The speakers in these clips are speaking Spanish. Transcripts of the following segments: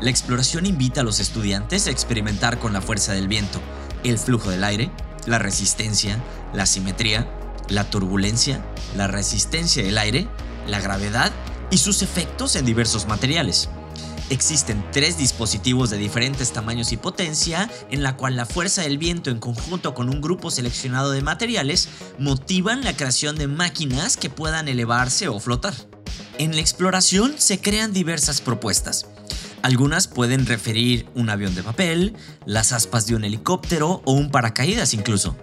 La exploración invita a los estudiantes a experimentar con la fuerza del viento, el flujo del aire, la resistencia, la simetría, la turbulencia, la resistencia del aire, la gravedad y sus efectos en diversos materiales. Existen tres dispositivos de diferentes tamaños y potencia en la cual la fuerza del viento en conjunto con un grupo seleccionado de materiales motivan la creación de máquinas que puedan elevarse o flotar. En la exploración se crean diversas propuestas. Algunas pueden referir un avión de papel, las aspas de un helicóptero o un paracaídas incluso.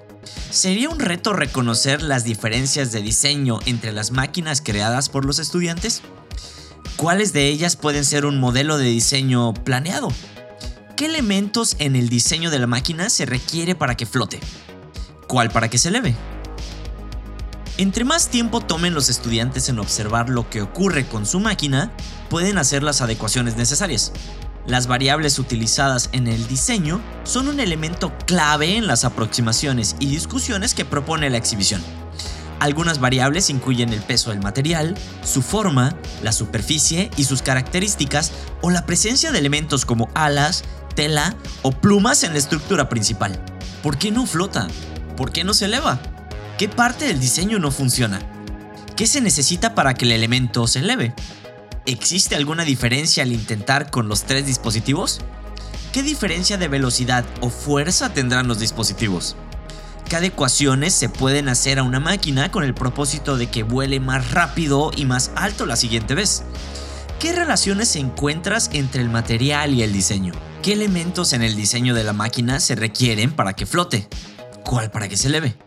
¿Sería un reto reconocer las diferencias de diseño entre las máquinas creadas por los estudiantes? ¿Cuáles de ellas pueden ser un modelo de diseño planeado? ¿Qué elementos en el diseño de la máquina se requiere para que flote? ¿Cuál para que se eleve? Entre más tiempo tomen los estudiantes en observar lo que ocurre con su máquina, pueden hacer las adecuaciones necesarias. Las variables utilizadas en el diseño son un elemento clave en las aproximaciones y discusiones que propone la exhibición. Algunas variables incluyen el peso del material, su forma, la superficie y sus características o la presencia de elementos como alas, tela o plumas en la estructura principal. ¿Por qué no flota? ¿Por qué no se eleva? ¿Qué parte del diseño no funciona? ¿Qué se necesita para que el elemento se eleve? ¿Existe alguna diferencia al intentar con los tres dispositivos? ¿Qué diferencia de velocidad o fuerza tendrán los dispositivos? ¿Qué adecuaciones se pueden hacer a una máquina con el propósito de que vuele más rápido y más alto la siguiente vez? ¿Qué relaciones encuentras entre el material y el diseño? ¿Qué elementos en el diseño de la máquina se requieren para que flote? ¿Cuál para que se eleve?